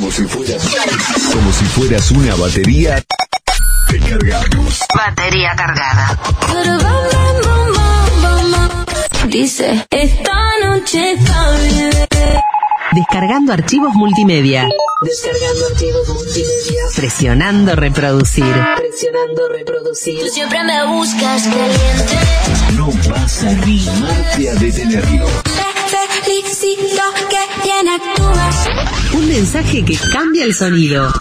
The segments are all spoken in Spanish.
Como si fueras, como si fueras una batería. Te cargamos. Batería cargada. Dice, esta noche está bien. Descargando archivos multimedia. Descargando archivos multimedia. Presionando reproducir. Presionando reproducir. Tú siempre me buscas caliente. No vas a animarte a detenerlo. Felicito que bien actúas. Un mensaje que cambia el sonido.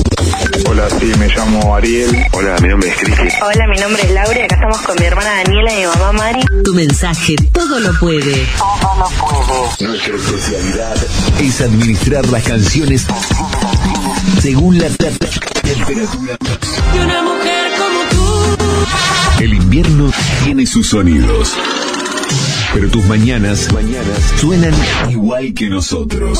Hola, sí, me llamo Ariel. Hola, mi nombre es Cristi. Hola, mi nombre es Laura y acá estamos con mi hermana Daniela y mi mamá Mari. Tu mensaje todo lo puede. Nuestra especialidad es administrar las canciones según la te- temperatura. Y una mujer como tú. El invierno tiene sus sonidos. Pero tus mañanas, mañanas suenan igual que nosotros.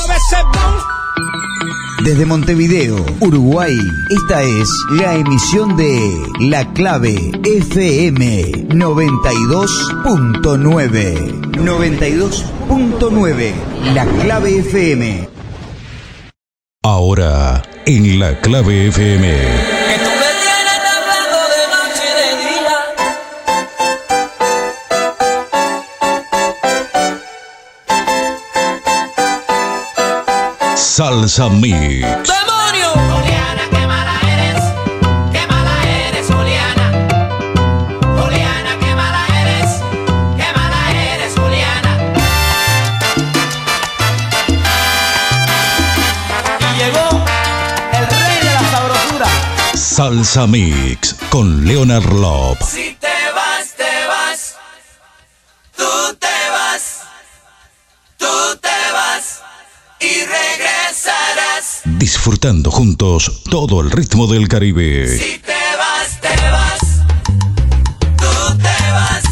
Desde Montevideo, Uruguay, esta es la emisión de La Clave FM 92.9. 92.9. La Clave FM. Ahora, en la clave FM. De la sabrosura. Salsa Mix con Leonard Love. Si Disfrutando juntos todo el ritmo del Caribe. Si te vas, te vas, tú te vas,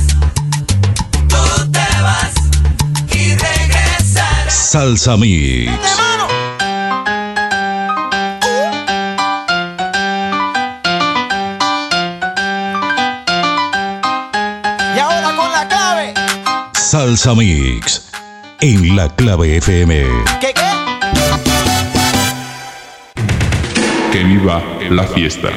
tú te vas y regresarás. Salsa Mix. Y ahora con la clave. Salsa Mix. En la clave FM. ¿Qué qué? Que viva la fiesta.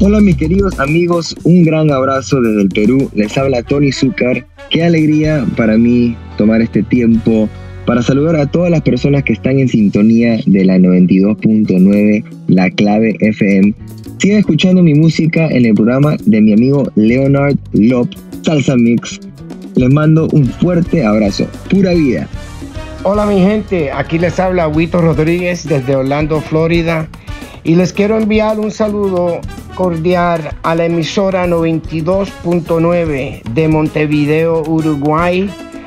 Hola mis queridos amigos, un gran abrazo desde el Perú. Les habla Tony Zúcar. Qué alegría para mí tomar este tiempo para saludar a todas las personas que están en sintonía de la 92.9, la clave FM. Sigan escuchando mi música en el programa de mi amigo Leonard Lop, Salsa Mix. Les mando un fuerte abrazo. Pura vida. Hola mi gente, aquí les habla Huito Rodríguez desde Orlando, Florida y les quiero enviar un saludo cordial a la emisora 92.9 de Montevideo, Uruguay,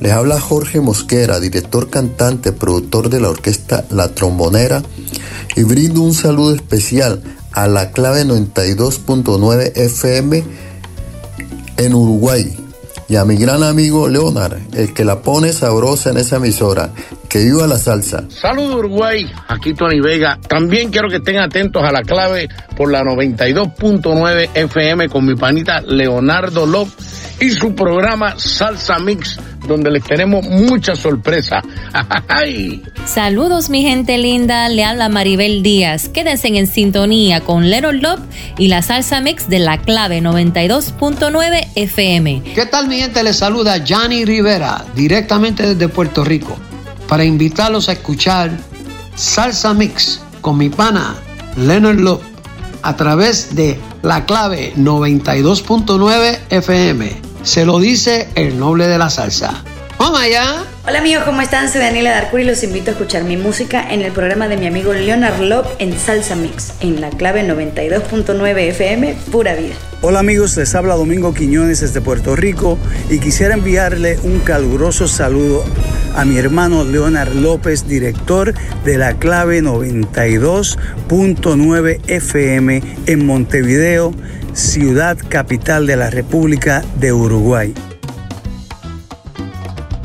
les habla Jorge Mosquera, director, cantante, productor de la orquesta La Trombonera, y brindo un saludo especial a la clave 92.9 FM en Uruguay y a mi gran amigo Leonard, el que la pone sabrosa en esa emisora. Que viva la salsa. Saludos Uruguay, aquí Tony Vega. También quiero que estén atentos a la clave por la 92.9 FM con mi panita Leonardo Lop y su programa Salsa Mix donde les tenemos mucha sorpresa. Saludos mi gente linda, le habla Maribel Díaz. Quédense en sintonía con Leonard Love y la salsa mix de la clave 92.9 FM. ¿Qué tal mi gente? Les saluda Johnny Rivera directamente desde Puerto Rico para invitarlos a escuchar Salsa Mix con mi pana Leonard Love a través de la clave 92.9 FM. Se lo dice el noble de la salsa. ¡Vamos allá! Hola amigos, ¿cómo están? Soy Daniela Darcuri y los invito a escuchar mi música en el programa de mi amigo Leonard Love en Salsa Mix, en la clave 92.9 FM, pura vida. Hola amigos, les habla Domingo Quiñones desde Puerto Rico y quisiera enviarle un caluroso saludo a mi hermano Leonard López, director de la clave 92.9 FM en Montevideo, ciudad capital de la República de Uruguay.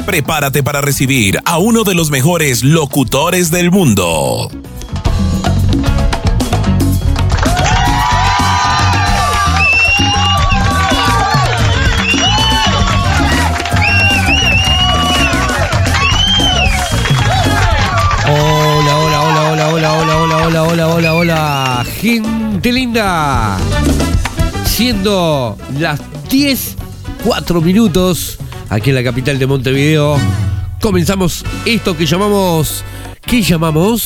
Prepárate para recibir a uno de los mejores locutores del mundo. Hola, hola, hola, hola, hola, hola, hola, hola, hola, hola, hola, gente linda. Siendo las 10, 4 minutos aquí en la capital de Montevideo, comenzamos esto que llamamos. ¿Qué llamamos?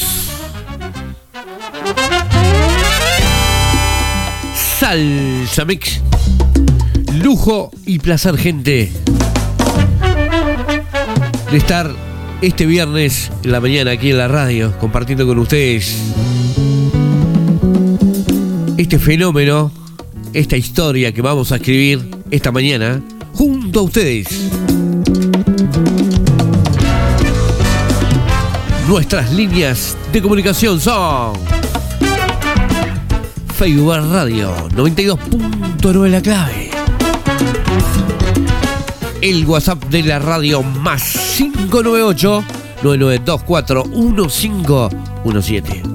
Salsa Mix. Lujo y placer, gente. De estar este viernes en la mañana aquí en la radio, compartiendo con ustedes este fenómeno, esta historia que vamos a escribir esta mañana junto a ustedes. Nuestras líneas de comunicación son Facebook Radio 92.9 la clave. El WhatsApp de la radio más 598 9924 1517.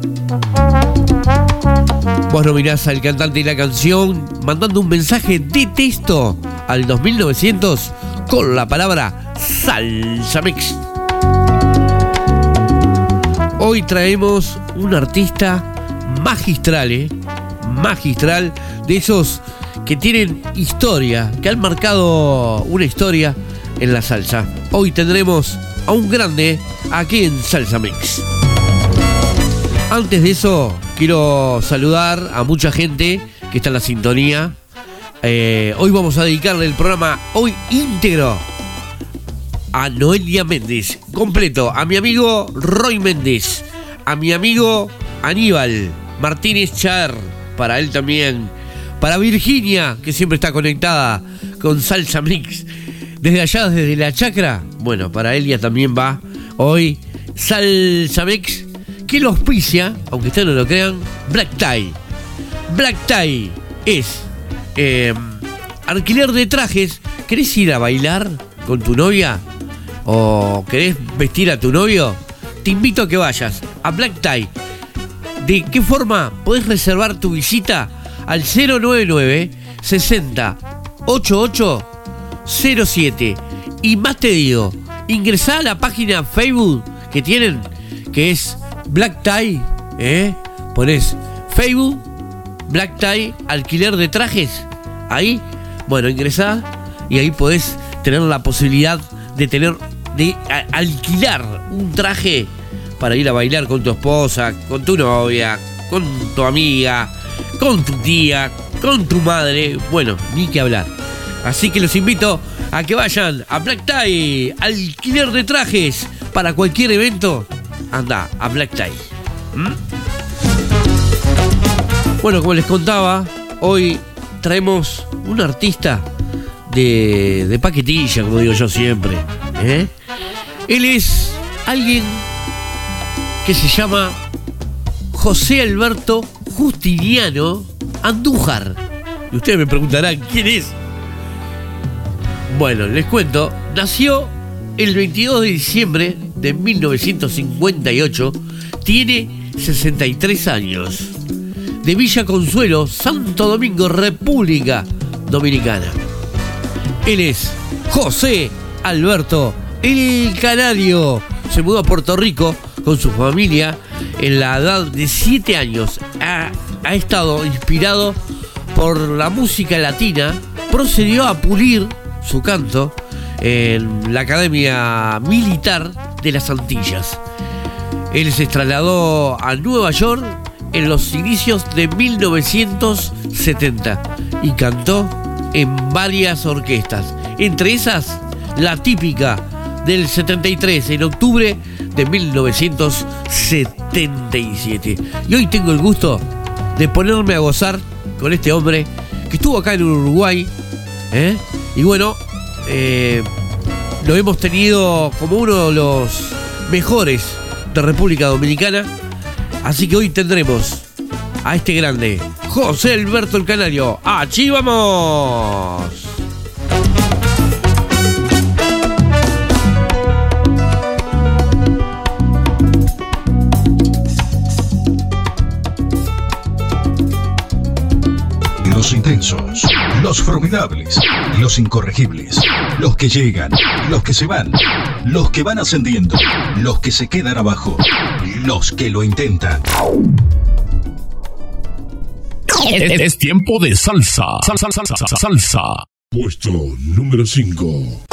Vos nominás al cantante y la canción mandando un mensaje de texto al 2900 con la palabra Salsa Mix. Hoy traemos un artista magistral, ¿eh? magistral, de esos que tienen historia, que han marcado una historia en la salsa. Hoy tendremos a un grande aquí en Salsa Mix. Antes de eso, quiero saludar a mucha gente que está en la sintonía. Eh, hoy vamos a dedicarle el programa hoy íntegro a Noelia Méndez, completo, a mi amigo Roy Méndez, a mi amigo Aníbal Martínez Char, para él también, para Virginia, que siempre está conectada con Salsa Mix, desde allá, desde la chacra, bueno, para Elia también va hoy Salsa Mix, que lo auspicia, aunque ustedes no lo crean, Black Tie. Black Tie es eh, alquiler de trajes. ¿Querés ir a bailar con tu novia? ¿O querés vestir a tu novio? Te invito a que vayas a Black Tie. ¿De qué forma podés reservar tu visita al 099 60 88 07? Y más te digo, ingresá a la página Facebook que tienen, que es Black Tie, ¿eh? Ponés Facebook, Black Tie, alquiler de trajes. Ahí, bueno, ingresá y ahí podés tener la posibilidad de tener, de alquilar un traje para ir a bailar con tu esposa, con tu novia, con tu amiga, con tu tía, con tu madre. Bueno, ni que hablar. Así que los invito a que vayan a Black Tie, alquiler de trajes para cualquier evento. Anda a Black Tie. ¿Mm? Bueno, como les contaba, hoy traemos un artista de, de paquetilla, como digo yo siempre. ¿eh? Él es alguien que se llama José Alberto Justiniano Andújar. Y ustedes me preguntarán, ¿quién es? Bueno, les cuento, nació el 22 de diciembre de 1958, tiene 63 años, de Villa Consuelo, Santo Domingo, República Dominicana. Él es José Alberto, el canario. Se mudó a Puerto Rico con su familia en la edad de 7 años. Ha, ha estado inspirado por la música latina. Procedió a pulir su canto en la Academia Militar de las Antillas. Él se trasladó a Nueva York en los inicios de 1970 y cantó en varias orquestas, entre esas la típica del 73 en octubre de 1977. Y hoy tengo el gusto de ponerme a gozar con este hombre que estuvo acá en Uruguay. ¿eh? Y bueno, eh, lo hemos tenido como uno de los mejores de República Dominicana. Así que hoy tendremos a este grande, José Alberto el Canario. ¡Allí vamos! Los incorregibles, los que llegan, los que se van, los que van ascendiendo, los que se quedan abajo, los que lo intentan. Es, es tiempo de salsa. Salsa, salsa, salsa, salsa. Puesto número 5.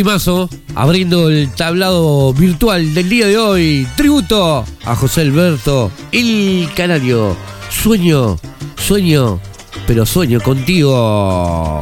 Timazo, abriendo el tablado virtual del día de hoy. Tributo a José Alberto, el canario. Sueño, sueño, pero sueño contigo.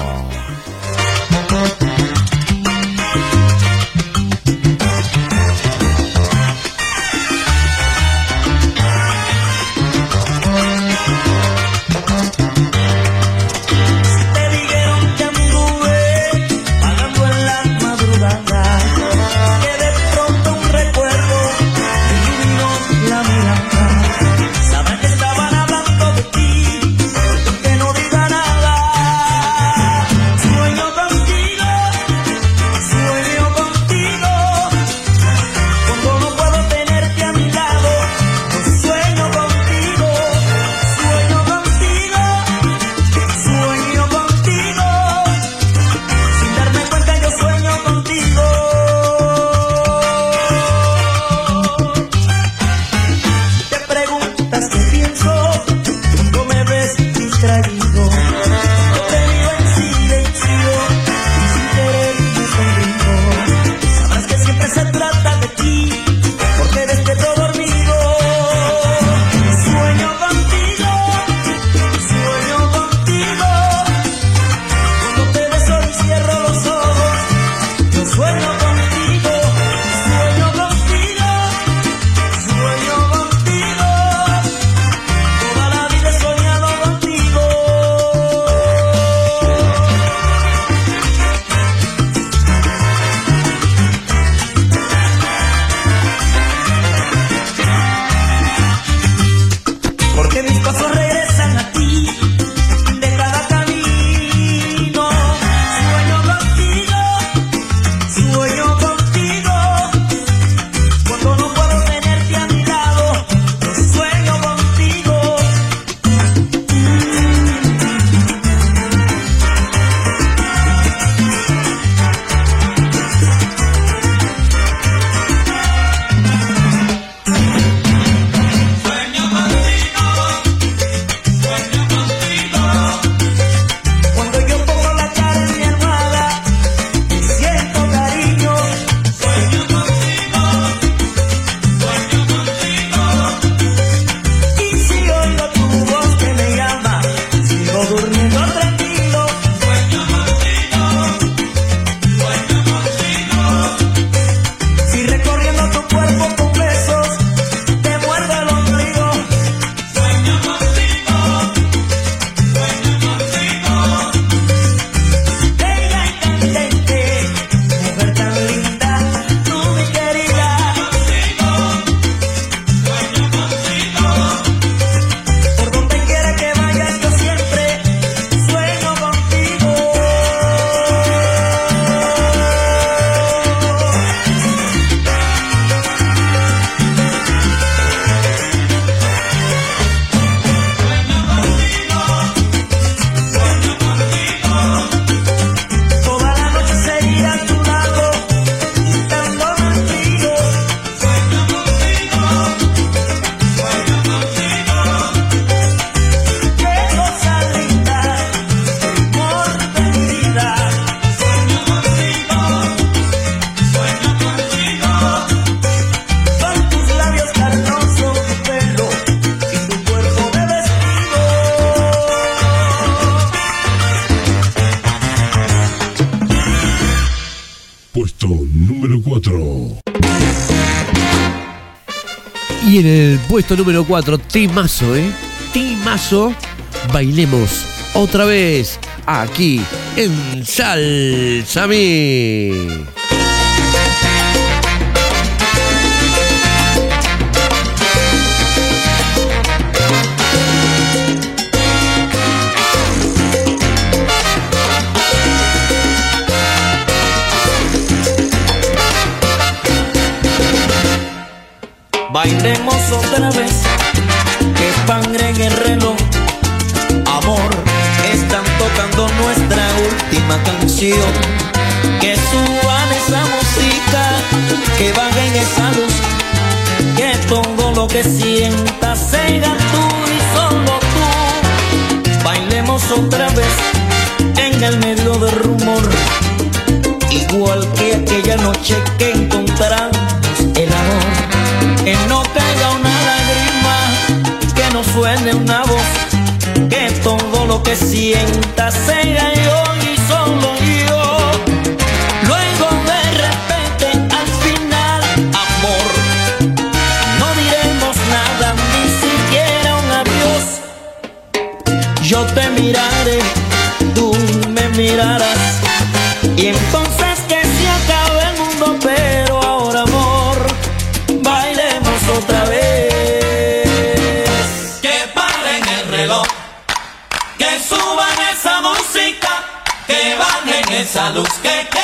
Puesto número 4, Timazo, ¿eh? Timazo, bailemos otra vez aquí en Salsami. Bailemos otra vez, que sangre en el reloj. Amor, están tocando nuestra última canción. Que suban esa música, que bajen esa luz. Que todo lo que sientas sea tú y solo tú. Bailemos otra vez en el medio del rumor. Igual que aquella noche que encontramos. Que no caiga una lágrima, que no suene una voz, que todo lo que sienta sea yo y solo yo. Luego de repente al final, amor, no diremos nada, ni siquiera un adiós. Yo te miraré, tú me mirarás, y entonces esa luz, que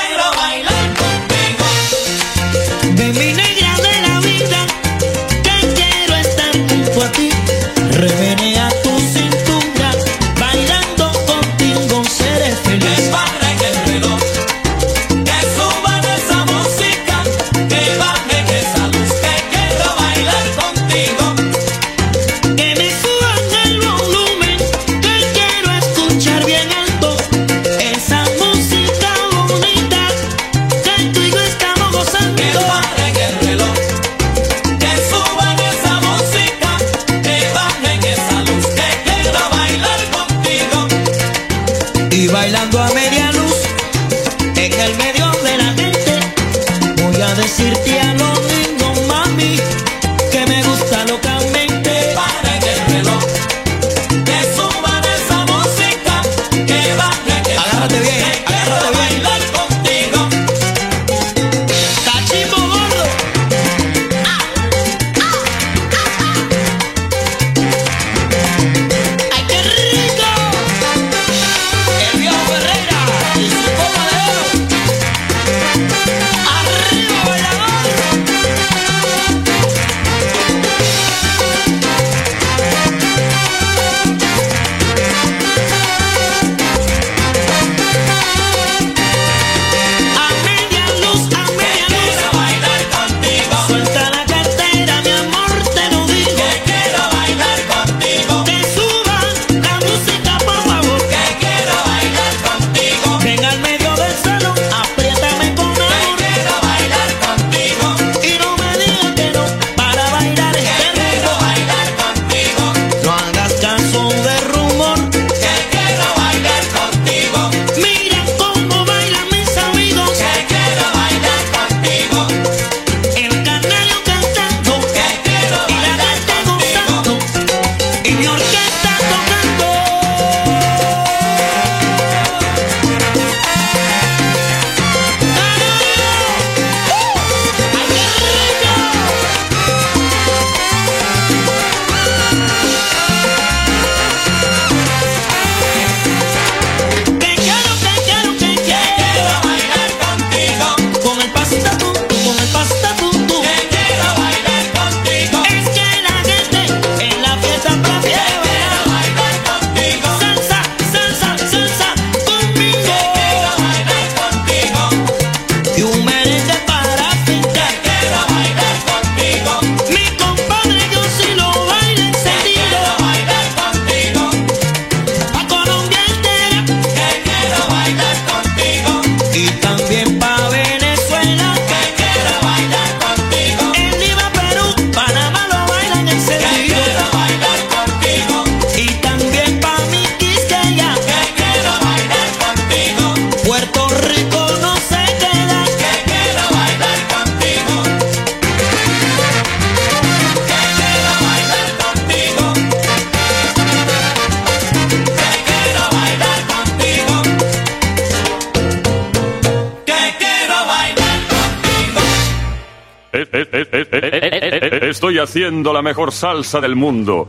Estoy haciendo la mejor salsa del mundo.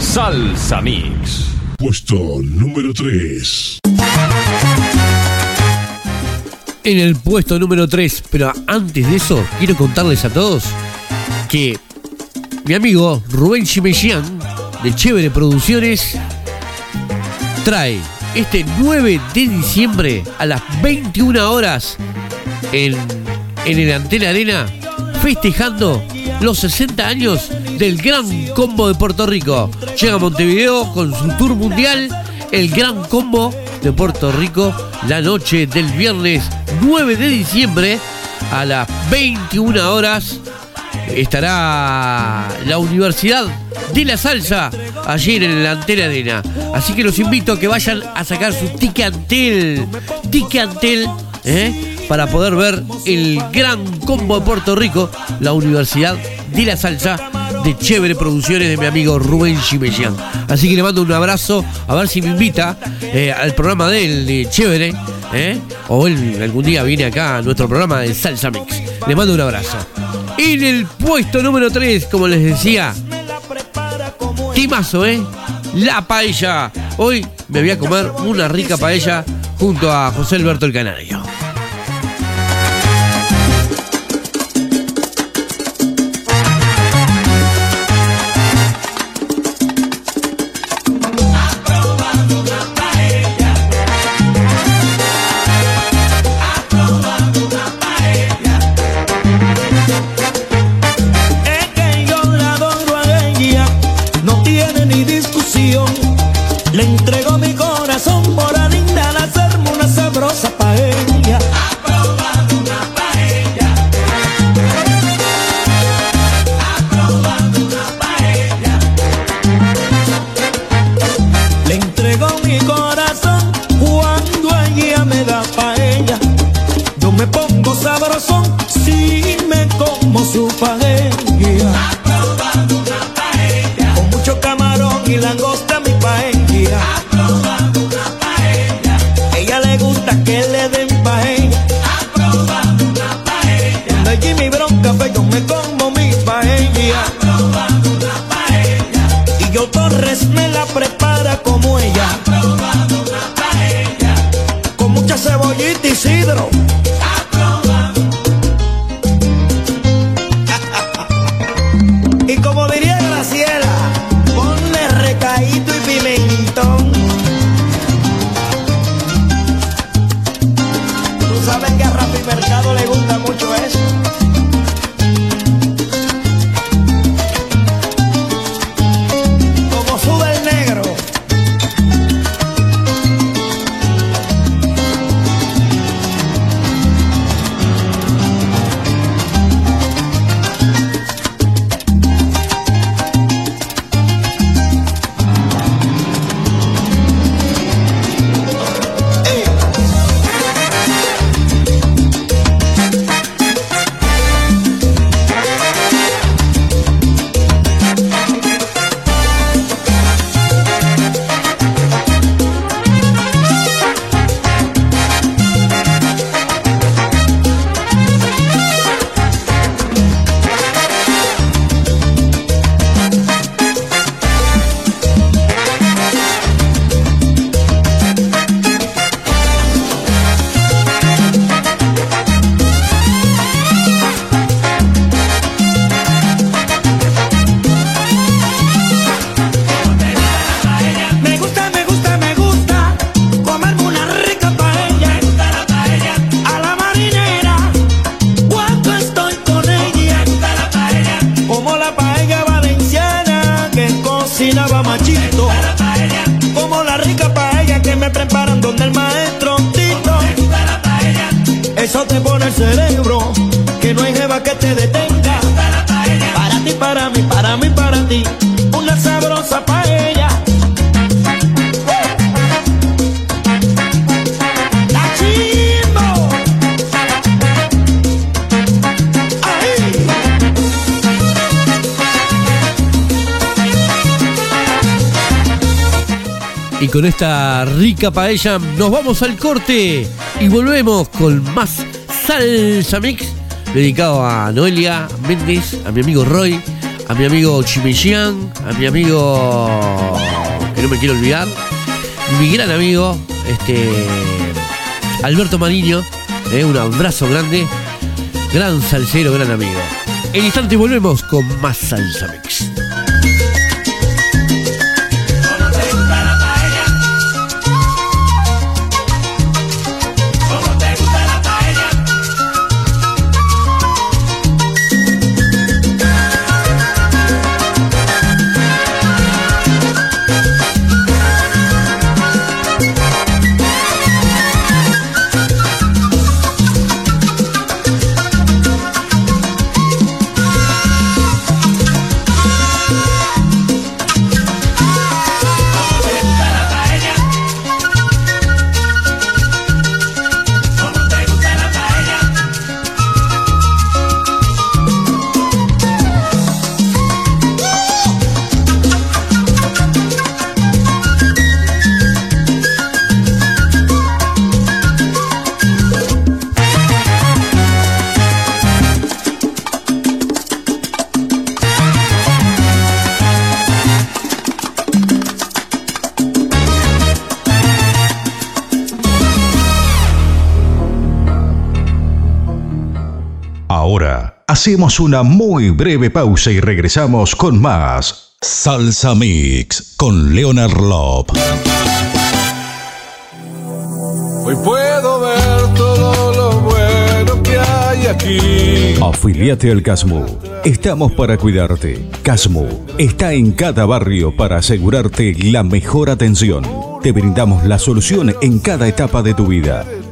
Salsa Mix. Puesto número 3. En el puesto número 3, pero antes de eso, quiero contarles a todos que mi amigo Rubén Chimejian de Chévere Producciones trae este 9 de diciembre a las 21 horas en, en el Antena Arena festejando los 60 años del Gran Combo de Puerto Rico. Llega a Montevideo con su tour mundial, el Gran Combo de Puerto Rico, la noche del viernes 9 de diciembre a las 21 horas estará la Universidad de la Salsa allí en la Antena Arena. Así que los invito a que vayan a sacar su ticantel, ticantel, ¿eh? Para poder ver el gran combo de Puerto Rico, la Universidad de la Salsa de Chévere Producciones de mi amigo Rubén Chimellán. Así que le mando un abrazo, a ver si me invita eh, al programa de él, Chévere, ¿eh? o él algún día viene acá a nuestro programa de Salsa Mix. Le mando un abrazo. En el puesto número 3, como les decía, Timazo, ¿eh? La paella. Hoy me voy a comer una rica paella junto a José Alberto el Canario. Que te detenga. para ti, para mí, para mí, para ti. Una sabrosa paella. Y con esta rica paella nos vamos al corte y volvemos con más salsa mix dedicado a Noelia Méndez, a mi amigo Roy, a mi amigo Chimellán, a mi amigo que no me quiero olvidar, mi gran amigo, este Alberto Mariño, eh, un abrazo grande, gran salsero, gran amigo. En instante volvemos con más salsa Ahora hacemos una muy breve pausa y regresamos con más Salsa Mix con Leonard Lop. Hoy puedo ver todo lo bueno que hay aquí. Afiliate al Casmu. Estamos para cuidarte. Casmu está en cada barrio para asegurarte la mejor atención. Te brindamos la solución en cada etapa de tu vida.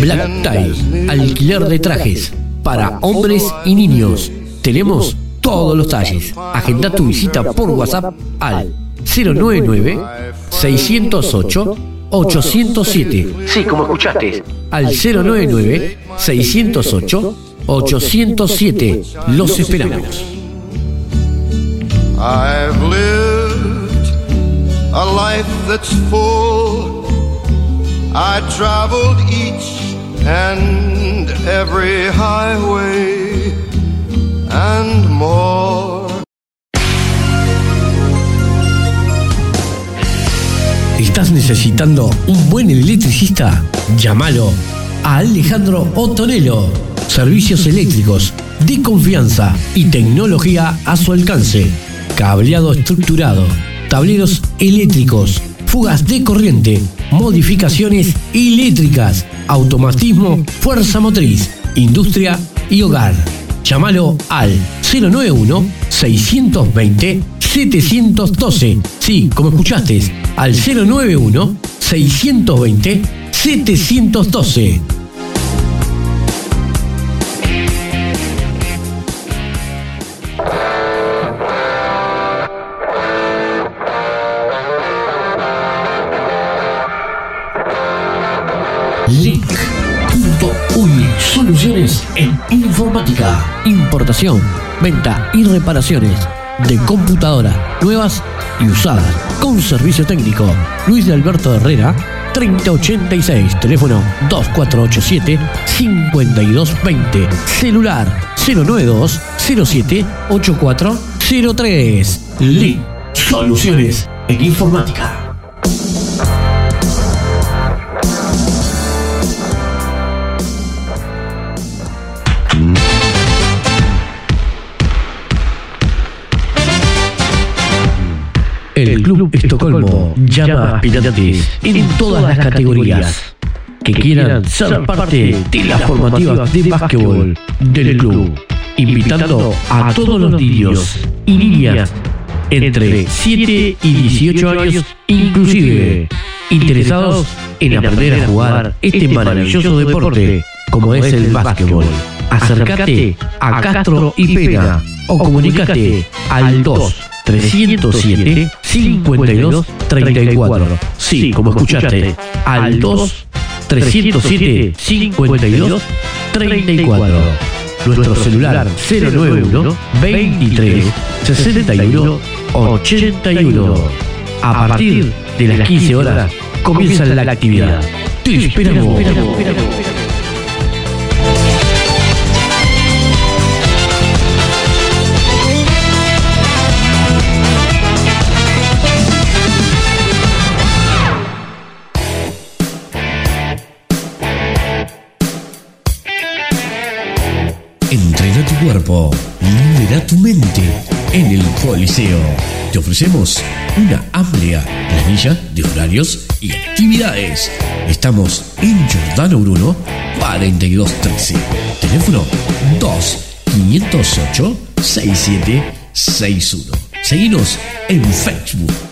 Black Tie, alquiler de trajes para hombres y niños. Tenemos todos los talles. Agenda tu visita por WhatsApp al 099 608 807. Sí, como escuchaste. Al 099 608 807. Los esperamos. I've lived a life that's full. I traveled each and every highway and more. ¿Estás necesitando un buen electricista? Llámalo a Alejandro Otonelo. Servicios eléctricos de confianza y tecnología a su alcance. Cableado estructurado, tableros eléctricos, fugas de corriente, modificaciones eléctricas, automatismo, fuerza motriz, industria y hogar. Llámalo al 091 620 712. Sí, como escuchaste, al 091 Link.uy Soluciones en informática, importación, venta y reparaciones de computadoras nuevas y usadas con servicio técnico. Luis de Alberto Herrera 3086, teléfono 2487 5220, celular 092 07 8403. Link Soluciones en informática. Club Estocolmo. Llama a aspirantes en todas las categorías. que quieran ser parte de las formativas de básquetbol del club, invitando a todos los niños y niñas entre 7 y 18 años inclusive. Interesados en aprender a jugar este maravilloso deporte como es el básquetbol. Acércate a Castro y Pena o comunicate al 2 307 52 34. Sí, como escuchaste, al 2 307 52 34. Nuestro celular 091 23 61 81. A partir de las 15 horas comienza la actividad. Te esperamos. Cuerpo, libera tu mente en el Coliseo. Te ofrecemos una amplia planilla de horarios y actividades. Estamos en Giordano Bruno 4213. Teléfono 2 508 6761. Seguinos en Facebook.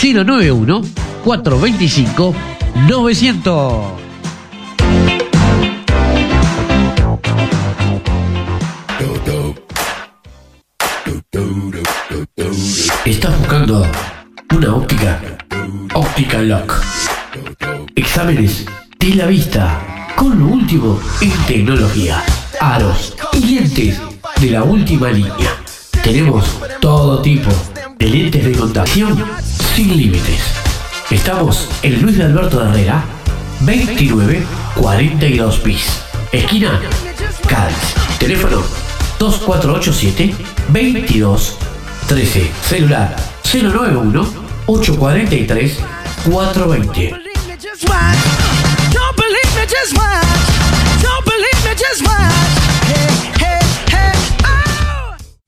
091 425 900. ¿Estás buscando una óptica? Óptica Lock. Exámenes de la vista con lo último en tecnología. Aros y lentes de la última línea. Tenemos todo tipo de lentes de contacción sin límites. Estamos en Luis de Alberto de Herrera, 29 42 bis. Esquina Cádiz. Teléfono 2487 22 13. Celular 091 843 420. Just watch. Don't believe me, just watch. Don't believe me, just watch.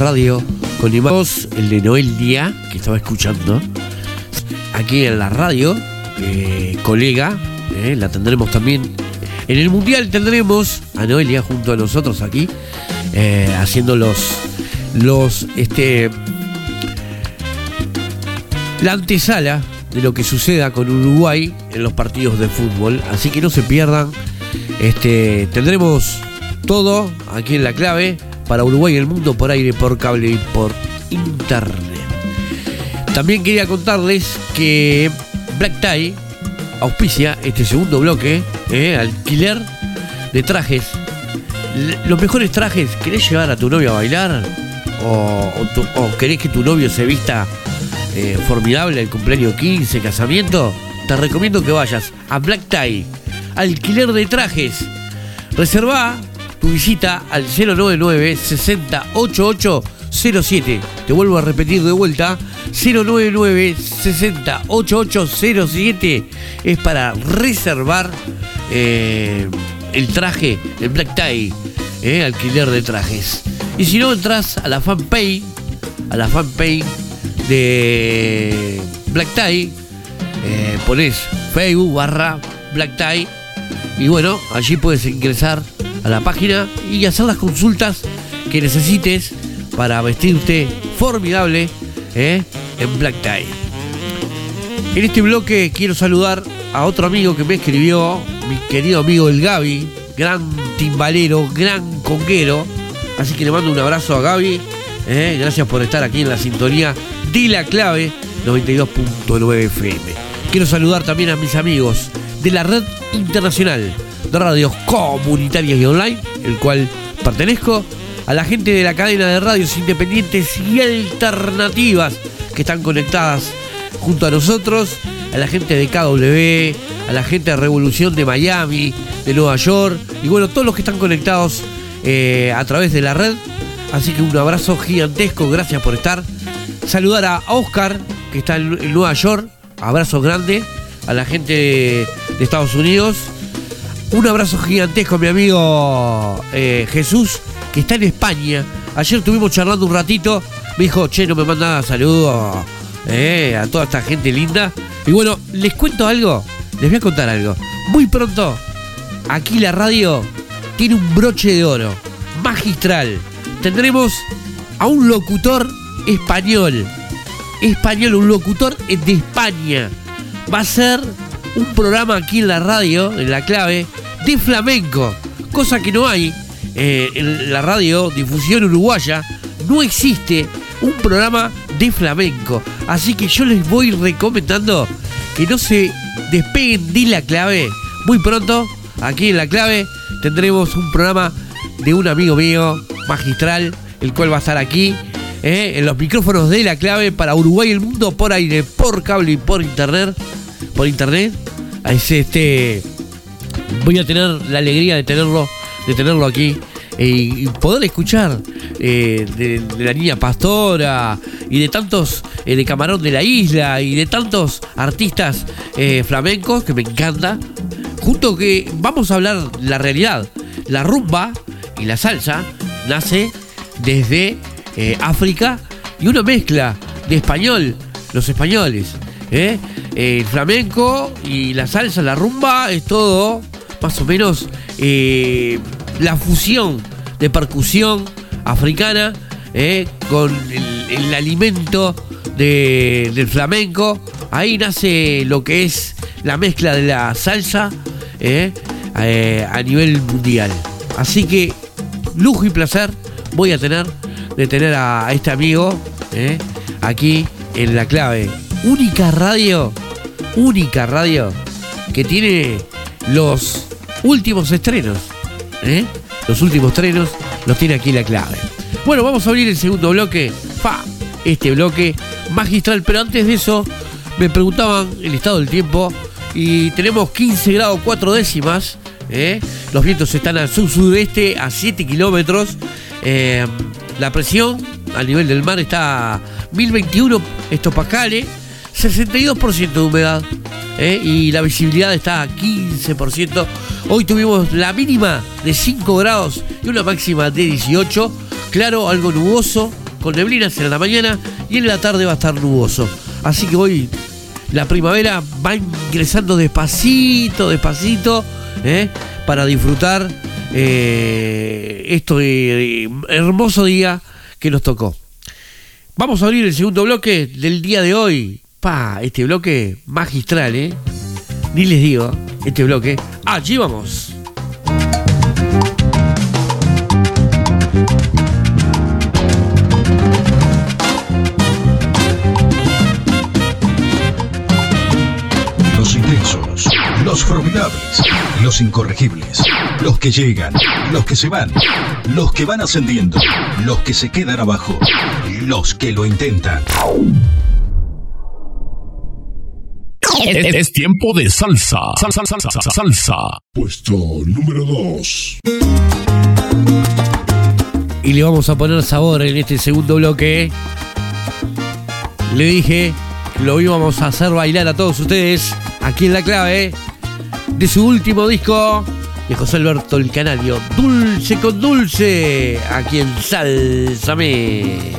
Radio con imágenes, el de Noel Díaz, que estaba escuchando. Aquí en la radio, eh, colega, eh, la tendremos también. En el Mundial tendremos a Noelia junto a nosotros aquí, eh, haciendo los, los, este, la antesala de lo que suceda con Uruguay en los partidos de fútbol. Así que no se pierdan. Este, tendremos todo aquí en la clave para Uruguay y el mundo por aire, por cable y por internet. También quería contarles que Black Tie auspicia este segundo bloque, eh, alquiler de trajes. Los mejores trajes, ¿querés llevar a tu novio a bailar? ¿O, o tu- o querés que tu novio se vista eh, formidable el cumpleaños 15, casamiento? Te recomiendo que vayas a Black Tie, alquiler de trajes. Reserva tu visita al 099 60 8807. Te vuelvo a repetir de vuelta. 099 60 8807 es para reservar eh, el traje, el black tie, eh, alquiler de trajes. Y si no, entras a la fanpage, a la fanpage de Black Tie, eh, pones Facebook barra Black Tie y bueno, allí puedes ingresar a la página y hacer las consultas que necesites para vestirte formidable eh, en Black Tie. En este bloque quiero saludar a otro amigo que me escribió, mi querido amigo el Gaby, gran timbalero, gran conguero. Así que le mando un abrazo a Gaby. eh, gracias por estar aquí en la sintonía de la clave 92.9 FM. Quiero saludar también a mis amigos de la red internacional de radios comunitarias y online, el cual pertenezco, a la gente de la cadena de radios independientes y alternativas que están conectadas junto a nosotros, a la gente de KW, a la gente de Revolución de Miami, de Nueva York, y bueno, todos los que están conectados eh, a través de la red. Así que un abrazo gigantesco, gracias por estar. Saludar a Oscar, que está en en Nueva York, abrazo grande. A la gente de, Estados Unidos. Un abrazo gigantesco mi amigo eh, Jesús, que está en España. Ayer estuvimos charlando un ratito. Me dijo, che, no me manda saludos eh, a toda esta gente linda. Y bueno, les cuento algo. Les voy a contar algo. Muy pronto, aquí la radio tiene un broche de oro. Magistral. Tendremos a un locutor español. Español, un locutor de España. Va a ser un programa aquí en la radio, en la clave, de flamenco. Cosa que no hay eh, en la radio difusión uruguaya. No existe un programa de flamenco. Así que yo les voy recomendando que no se despeguen de la clave. Muy pronto, aquí en la clave, tendremos un programa de un amigo mío, magistral, el cual va a estar aquí. eh, en los micrófonos de la clave para Uruguay y el mundo por aire, por cable y por internet. Por internet. Es este. Voy a tener la alegría de tenerlo, de tenerlo aquí eh, y poder escuchar eh, de, la niña pastora y de tantos eh, de Camarón de la Isla y de tantos artistas eh, flamencos que me encanta. Junto que vamos a hablar la realidad. La rumba y la salsa nace desde África y una mezcla de español, los españoles. El flamenco y la salsa, la rumba, es todo más o menos eh, la fusión de percusión africana eh, con el, alimento de- del flamenco. Ahí nace lo que es la mezcla de la salsa eh, a nivel mundial. Así que lujo y placer voy a tener de tener a, este amigo aquí en la clave. Única radio, única radio que tiene los últimos estrenos. ¿eh? Los últimos estrenos los tiene aquí la clave. Bueno, vamos a abrir el segundo bloque. ¡Fa! Este bloque magistral. Pero antes de eso, me preguntaban el estado del tiempo. Y tenemos 15 grados 4 décimas. ¿eh? Los vientos están al sur-sudeste a 7 kilómetros. Eh, la presión a nivel del mar está a 1021 hectopascales. 62% de humedad. ¿eh? Y la visibilidad está a 15%. Hoy tuvimos la mínima de 5 grados y una máxima de 18. Claro, algo nuboso, con neblinas en la mañana y en la tarde va a estar nuboso. Así que hoy la primavera va ingresando despacito, despacito, ¿eh? para disfrutar eh, este hermoso día que nos tocó. Vamos a abrir el segundo bloque del día de hoy. Pa, este bloque magistral, ¿eh? Ni les digo, este bloque. Allí vamos. Los intensos, los formidables, los incorregibles, los que llegan, los que se van, los que van ascendiendo, los que se quedan abajo, los que lo intentan. Es, es, tiempo de salsa. Salsa, salsa, salsa, salsa. Puesto número 2. Y le vamos a poner sabor en este segundo bloque. Le dije que lo íbamos a hacer bailar a todos ustedes aquí en la clave de su último disco de José Alberto el Canario. Dulce con dulce. Aquí en Salsa Me.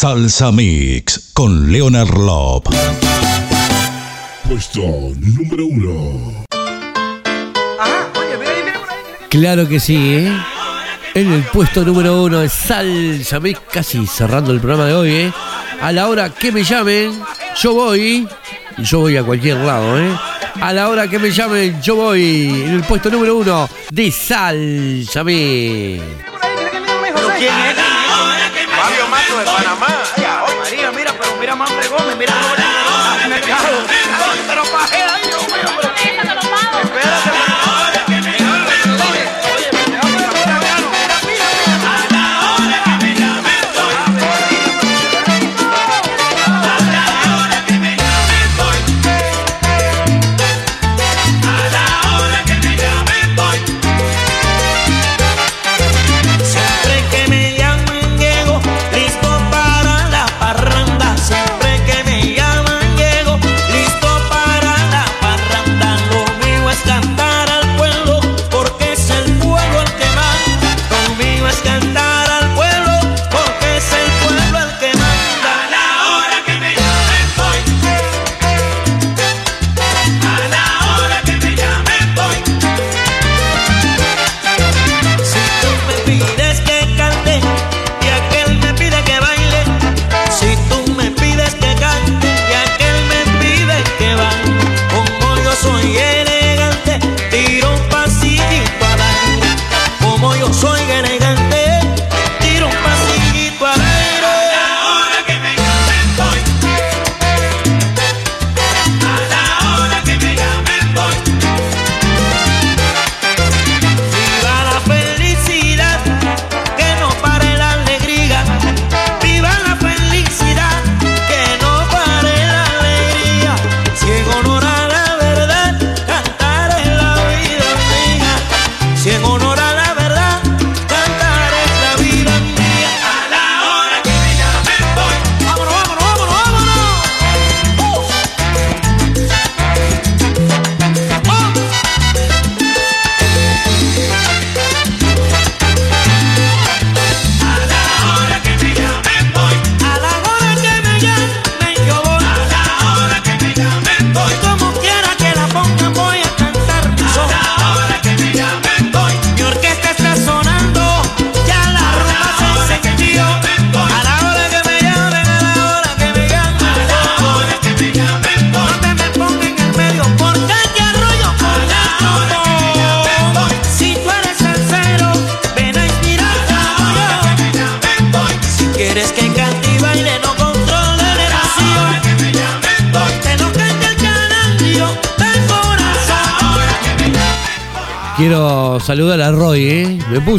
Salsa Mix con Leonard Lop. Puesto número uno. Claro que sí, ¿eh? En el puesto número uno de Salsa Mix, casi cerrando el programa de hoy, ¿eh? A la hora que me llamen, yo voy. Yo voy a cualquier lado, ¿eh? A la hora que me llamen, yo voy. En el puesto número uno de Salsa Mix. ¿Quién es? Fabio Mato de come, mira, no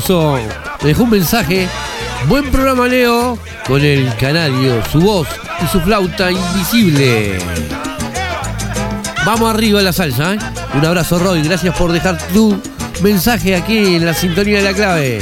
Alonso dejó un mensaje. Buen programa, Leo, con el canario, su voz y su flauta invisible. Vamos arriba a la salsa. ¿eh? Un abrazo, Roy. Gracias por dejar tu mensaje aquí en la sintonía de la clave.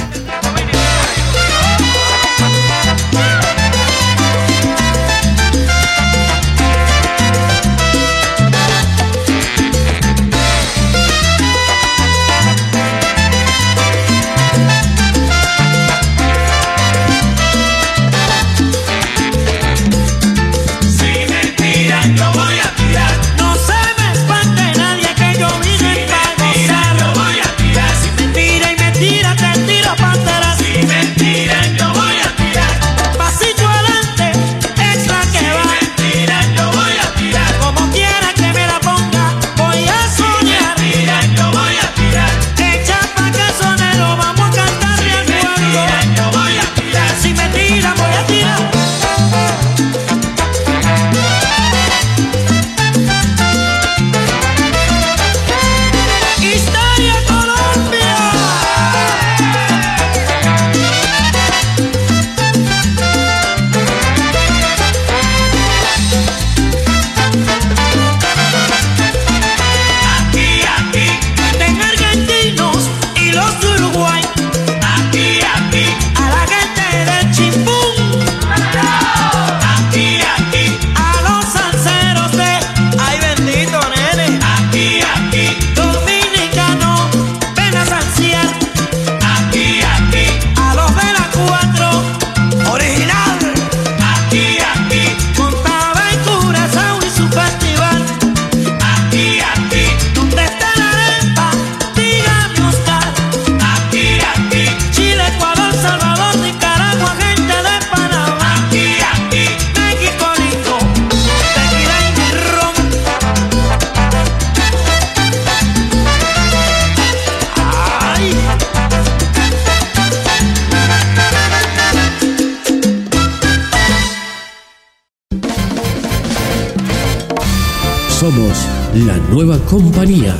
nueva compañía.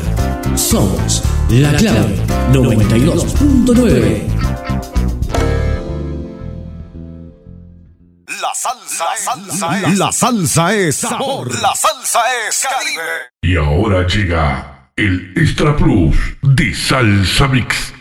Somos La Clave 92.9. La salsa, la salsa, es, la salsa es sabor. La salsa es Caribe. Y ahora llega el Extra Plus de Salsa Mix.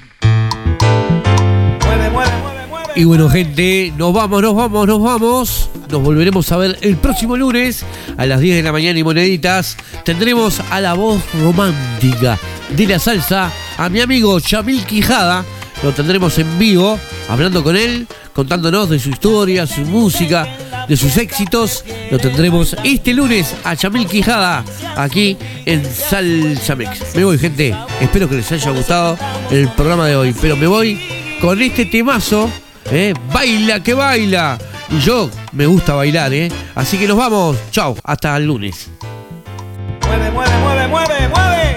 Mueve, mueve, mueve. Y bueno, gente, nos vamos, nos vamos, nos vamos. Nos volveremos a ver el próximo lunes a las 10 de la mañana y moneditas. Tendremos a la voz romántica de la salsa a mi amigo Yamil Quijada. Lo tendremos en vivo, hablando con él, contándonos de su historia, su música, de sus éxitos. Lo tendremos este lunes a Yamil Quijada aquí en Salsa Mex. Me voy, gente. Espero que les haya gustado el programa de hoy, pero me voy con este temazo ¿eh? Baila que baila. Y yo me gusta bailar, ¿eh? Así que nos vamos. Chao. Hasta el lunes. Mueve, mueve, mueve, mueve, mueve.